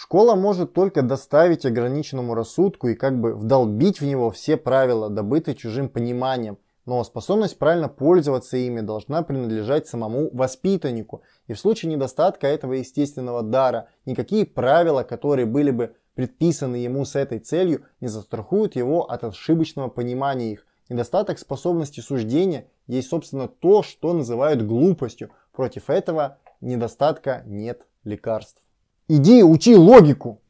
Школа может только доставить ограниченному рассудку и как бы вдолбить в него все правила, добытые чужим пониманием, но способность правильно пользоваться ими должна принадлежать самому воспитаннику. И в случае недостатка этого естественного дара, никакие правила, которые были бы предписаны ему с этой целью, не застрахуют его от ошибочного понимания их. Недостаток способности суждения есть, собственно, то, что называют глупостью. Против этого недостатка нет лекарств. Иди учи логику!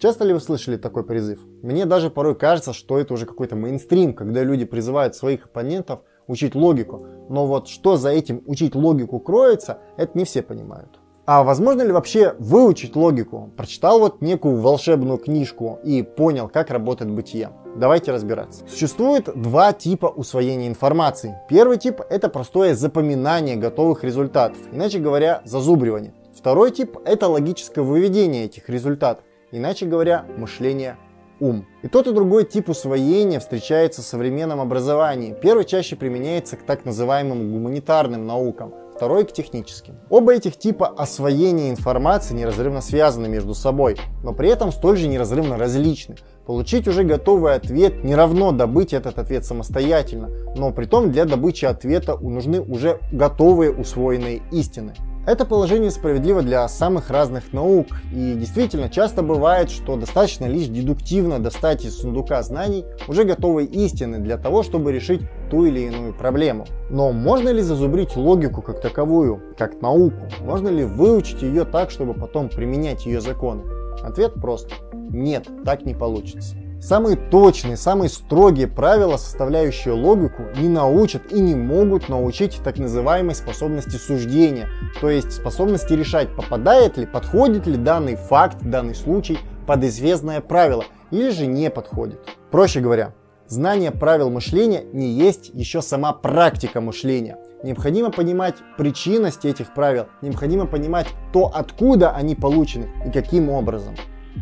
Часто ли вы слышали такой призыв? Мне даже порой кажется, что это уже какой-то мейнстрим, когда люди призывают своих оппонентов учить логику. Но вот что за этим учить логику кроется, это не все понимают. А возможно ли вообще выучить логику? Прочитал вот некую волшебную книжку и понял, как работает бытие. Давайте разбираться. Существует два типа усвоения информации. Первый тип это простое запоминание готовых результатов, иначе говоря, зазубривание. Второй тип это логическое выведение этих результатов иначе говоря, мышление ум. И тот и другой тип усвоения встречается в современном образовании. Первый чаще применяется к так называемым гуманитарным наукам, второй к техническим. Оба этих типа освоения информации неразрывно связаны между собой, но при этом столь же неразрывно различны. Получить уже готовый ответ не равно добыть этот ответ самостоятельно, но при том для добычи ответа нужны уже готовые усвоенные истины. Это положение справедливо для самых разных наук, и действительно часто бывает, что достаточно лишь дедуктивно достать из сундука знаний уже готовые истины для того, чтобы решить ту или иную проблему. Но можно ли зазубрить логику как таковую, как науку? Можно ли выучить ее так, чтобы потом применять ее законы? Ответ прост. Нет, так не получится. Самые точные, самые строгие правила, составляющие логику, не научат и не могут научить так называемой способности суждения, то есть способности решать, попадает ли, подходит ли данный факт, данный случай под известное правило или же не подходит. Проще говоря, знание правил мышления не есть еще сама практика мышления. Необходимо понимать причинность этих правил, необходимо понимать то, откуда они получены и каким образом.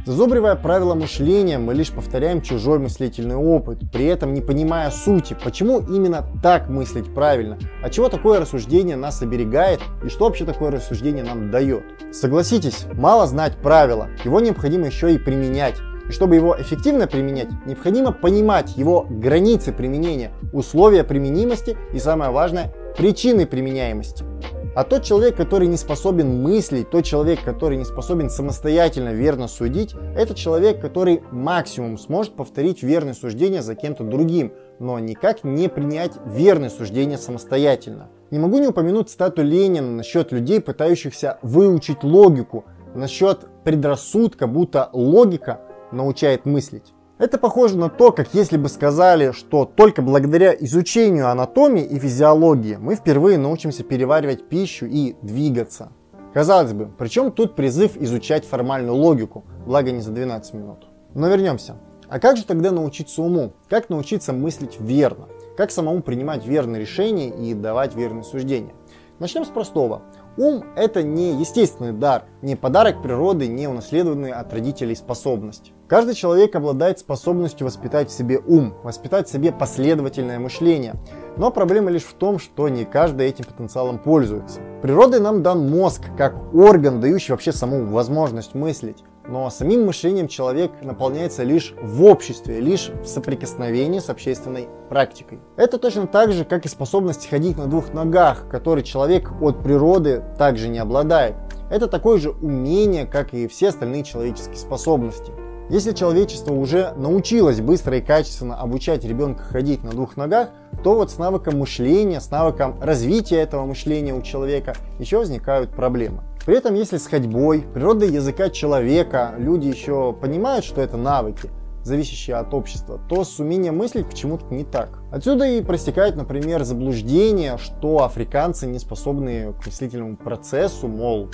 Зазубривая правила мышления, мы лишь повторяем чужой мыслительный опыт, при этом не понимая сути, почему именно так мыслить правильно, от чего такое рассуждение нас оберегает и что вообще такое рассуждение нам дает. Согласитесь, мало знать правила, его необходимо еще и применять. И чтобы его эффективно применять, необходимо понимать его границы применения, условия применимости и самое важное, причины применяемости. А тот человек, который не способен мыслить, тот человек, который не способен самостоятельно верно судить, это человек, который максимум сможет повторить верное суждение за кем-то другим, но никак не принять верное суждение самостоятельно. Не могу не упомянуть стату Ленина насчет людей, пытающихся выучить логику, насчет предрассудка, будто логика научает мыслить. Это похоже на то, как если бы сказали, что только благодаря изучению анатомии и физиологии мы впервые научимся переваривать пищу и двигаться. Казалось бы, причем тут призыв изучать формальную логику, благо не за 12 минут. Но вернемся. А как же тогда научиться уму? Как научиться мыслить верно? Как самому принимать верные решения и давать верные суждения? Начнем с простого. Ум – это не естественный дар, не подарок природы, не унаследованные от родителей способность. Каждый человек обладает способностью воспитать в себе ум, воспитать в себе последовательное мышление. Но проблема лишь в том, что не каждый этим потенциалом пользуется. Природой нам дан мозг, как орган, дающий вообще саму возможность мыслить. Но самим мышлением человек наполняется лишь в обществе, лишь в соприкосновении с общественной практикой. Это точно так же, как и способность ходить на двух ногах, которой человек от природы также не обладает. Это такое же умение, как и все остальные человеческие способности. Если человечество уже научилось быстро и качественно обучать ребенка ходить на двух ногах, то вот с навыком мышления, с навыком развития этого мышления у человека еще возникают проблемы. При этом, если с ходьбой, природой языка человека люди еще понимают, что это навыки, зависящие от общества, то с умением мыслить почему-то не так. Отсюда и простекает, например, заблуждение, что африканцы не способны к мыслительному процессу, мол,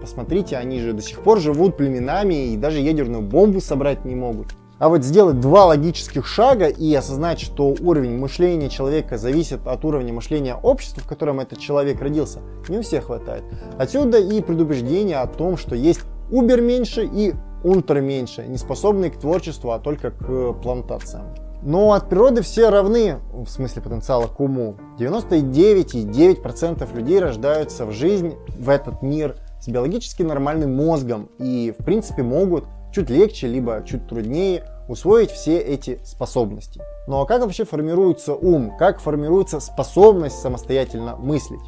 посмотрите, они же до сих пор живут племенами и даже ядерную бомбу собрать не могут. А вот сделать два логических шага и осознать, что уровень мышления человека зависит от уровня мышления общества, в котором этот человек родился, не у всех хватает. Отсюда и предубеждение о том, что есть убер меньше и ультра меньше, не способные к творчеству, а только к плантациям. Но от природы все равны, в смысле потенциала к уму. 99,9% людей рождаются в жизнь, в этот мир, с биологически нормальным мозгом и, в принципе, могут чуть легче, либо чуть труднее усвоить все эти способности. Ну а как вообще формируется ум? Как формируется способность самостоятельно мыслить?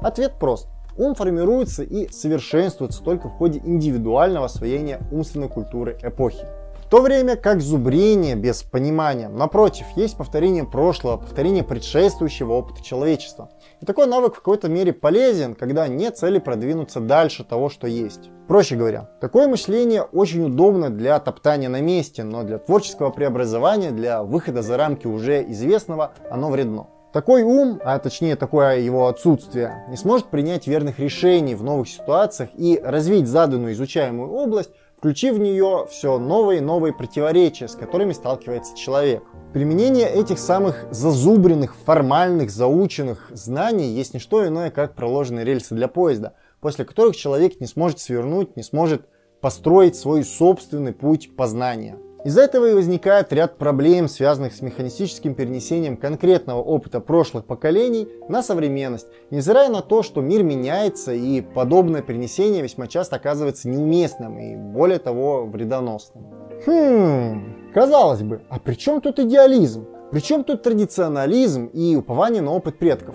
Ответ прост. Ум формируется и совершенствуется только в ходе индивидуального освоения умственной культуры эпохи. То время как зубрение без понимания, напротив, есть повторение прошлого, повторение предшествующего опыта человечества. И такой навык в какой-то мере полезен, когда нет цели продвинуться дальше того, что есть. Проще говоря, такое мышление очень удобно для топтания на месте, но для творческого преобразования, для выхода за рамки уже известного, оно вредно. Такой ум, а точнее такое его отсутствие, не сможет принять верных решений в новых ситуациях и развить заданную изучаемую область включив в нее все новые и новые противоречия, с которыми сталкивается человек. Применение этих самых зазубренных, формальных, заученных знаний есть не что иное, как проложенные рельсы для поезда, после которых человек не сможет свернуть, не сможет построить свой собственный путь познания. Из-за этого и возникает ряд проблем, связанных с механистическим перенесением конкретного опыта прошлых поколений на современность, невзирая на то, что мир меняется и подобное перенесение весьма часто оказывается неуместным и, более того, вредоносным. Хм, казалось бы, а при чем тут идеализм? При чем тут традиционализм и упование на опыт предков?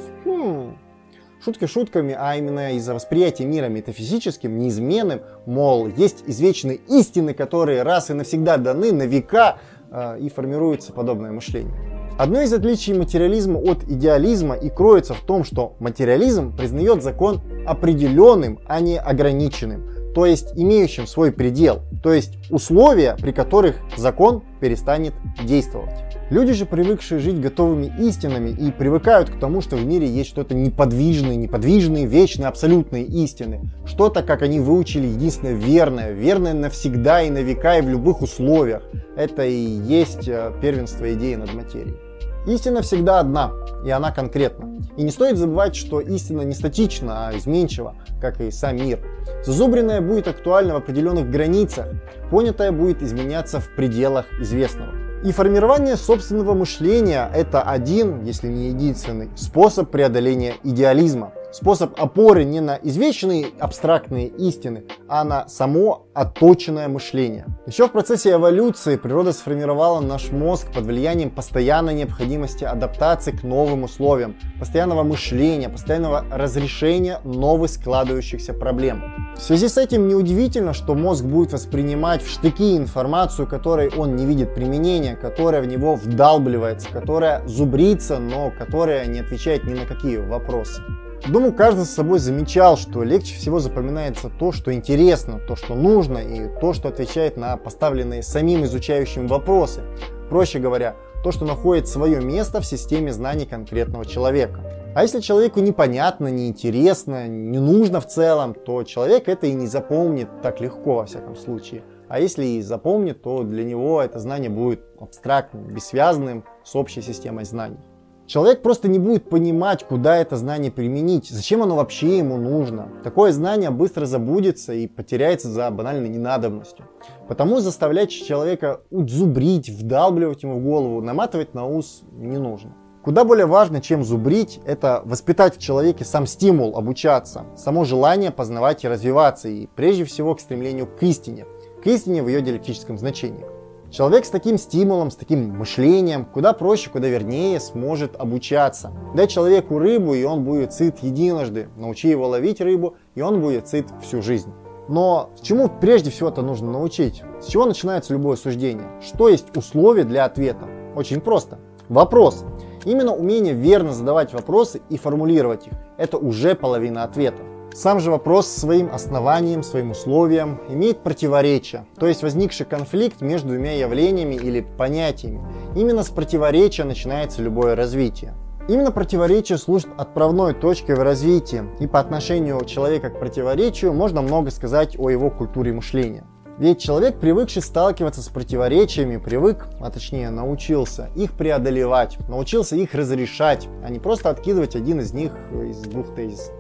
Шутки шутками, а именно из-за восприятия мира метафизическим, неизменным, мол, есть извечные истины, которые раз и навсегда даны на века, э, и формируется подобное мышление. Одно из отличий материализма от идеализма и кроется в том, что материализм признает закон определенным, а не ограниченным то есть имеющим свой предел, то есть условия, при которых закон перестанет действовать. Люди же, привыкшие жить готовыми истинами и привыкают к тому, что в мире есть что-то неподвижное, неподвижные, вечные, абсолютные истины. Что-то, как они выучили, единственное верное, верное навсегда и на века и в любых условиях. Это и есть э, первенство идеи над материей. Истина всегда одна, и она конкретна. И не стоит забывать, что истина не статична, а изменчива, как и сам мир. Зазубренное будет актуально в определенных границах, понятое будет изменяться в пределах известного. И формирование собственного мышления – это один, если не единственный, способ преодоления идеализма – способ опоры не на извечные абстрактные истины, а на само отточенное мышление. Еще в процессе эволюции природа сформировала наш мозг под влиянием постоянной необходимости адаптации к новым условиям, постоянного мышления, постоянного разрешения новых складывающихся проблем. В связи с этим неудивительно, что мозг будет воспринимать в штыки информацию, которой он не видит применения, которая в него вдалбливается, которая зубрится, но которая не отвечает ни на какие вопросы. Думаю, каждый с собой замечал, что легче всего запоминается то, что интересно, то, что нужно и то, что отвечает на поставленные самим изучающим вопросы. Проще говоря, то, что находит свое место в системе знаний конкретного человека. А если человеку непонятно, неинтересно, не нужно в целом, то человек это и не запомнит так легко во всяком случае. А если и запомнит, то для него это знание будет абстрактным, бессвязанным с общей системой знаний. Человек просто не будет понимать, куда это знание применить, зачем оно вообще ему нужно. Такое знание быстро забудется и потеряется за банальной ненадобностью. Потому заставлять человека зубрить, вдалбливать ему в голову, наматывать на ус не нужно. Куда более важно, чем зубрить, это воспитать в человеке сам стимул обучаться, само желание познавать и развиваться, и прежде всего к стремлению к истине, к истине в ее диалектическом значении. Человек с таким стимулом, с таким мышлением, куда проще, куда вернее сможет обучаться. Дай человеку рыбу, и он будет сыт единожды. Научи его ловить рыбу, и он будет сыт всю жизнь. Но чему прежде всего это нужно научить? С чего начинается любое суждение? Что есть условие для ответа? Очень просто. Вопрос. Именно умение верно задавать вопросы и формулировать их – это уже половина ответа. Сам же вопрос своим основанием, своим условием имеет противоречие, то есть возникший конфликт между двумя явлениями или понятиями. Именно с противоречия начинается любое развитие. Именно противоречие служит отправной точкой в развитии, и по отношению человека к противоречию можно много сказать о его культуре мышления. Ведь человек, привыкший сталкиваться с противоречиями, привык, а точнее научился их преодолевать, научился их разрешать, а не просто откидывать один из них из двух тезисов.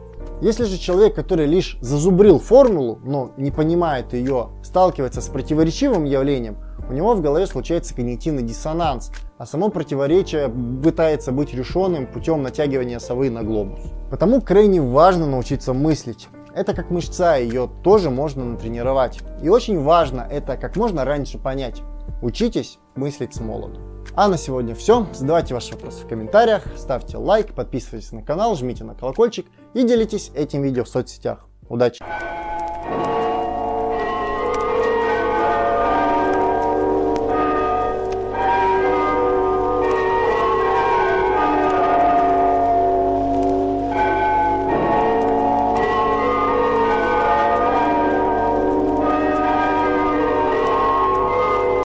Если же человек, который лишь зазубрил формулу, но не понимает ее, сталкивается с противоречивым явлением, у него в голове случается когнитивный диссонанс, а само противоречие пытается быть решенным путем натягивания совы на глобус. Потому крайне важно научиться мыслить. Это как мышца, ее тоже можно натренировать. И очень важно это как можно раньше понять. Учитесь мыслить с молоду. А на сегодня все. Задавайте ваши вопросы в комментариях, ставьте лайк, подписывайтесь на канал, жмите на колокольчик и делитесь этим видео в соцсетях. Удачи!